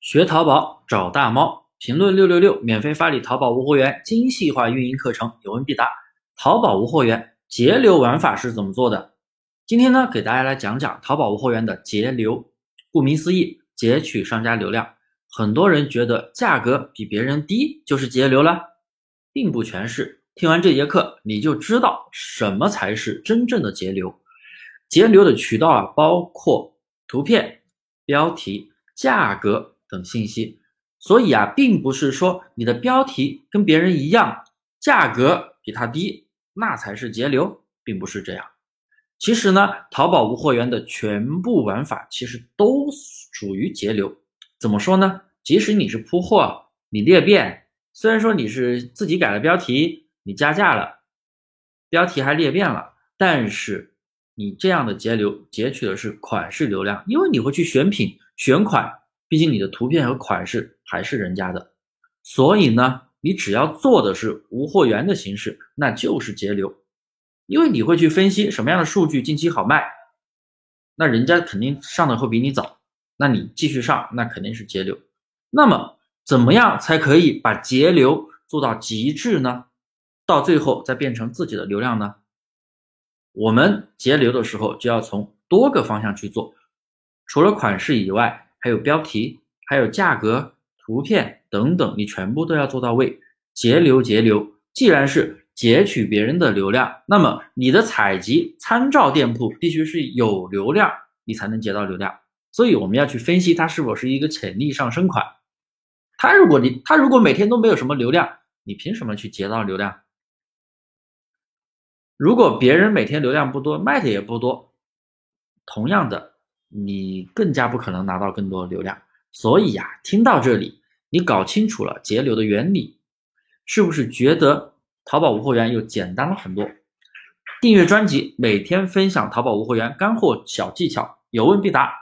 学淘宝找大猫，评论六六六，免费发你淘宝无货源精细化运营课程，有问必答。淘宝无货源节流玩法是怎么做的？今天呢，给大家来讲讲淘宝无货源的节流。顾名思义，截取商家流量。很多人觉得价格比别人低就是节流了，并不全是。听完这节课，你就知道什么才是真正的节流。节流的渠道啊，包括图片、标题、价格。等信息，所以啊，并不是说你的标题跟别人一样，价格比他低，那才是节流，并不是这样。其实呢，淘宝无货源的全部玩法其实都属于节流。怎么说呢？即使你是铺货，你裂变，虽然说你是自己改了标题，你加价了，标题还裂变了，但是你这样的节流截取的是款式流量，因为你会去选品、选款。毕竟你的图片和款式还是人家的，所以呢，你只要做的是无货源的形式，那就是节流，因为你会去分析什么样的数据近期好卖，那人家肯定上的会比你早，那你继续上，那肯定是节流。那么怎么样才可以把节流做到极致呢？到最后再变成自己的流量呢？我们节流的时候就要从多个方向去做，除了款式以外。还有标题，还有价格、图片等等，你全部都要做到位。节流，节流。既然是截取别人的流量，那么你的采集参照店铺必须是有流量，你才能截到流量。所以我们要去分析它是否是一个潜力上升款。它如果你它如果每天都没有什么流量，你凭什么去截到流量？如果别人每天流量不多，卖的也不多，同样的。你更加不可能拿到更多的流量，所以呀，听到这里，你搞清楚了节流的原理，是不是觉得淘宝无货源又简单了很多？订阅专辑，每天分享淘宝无货源干货小技巧，有问必答。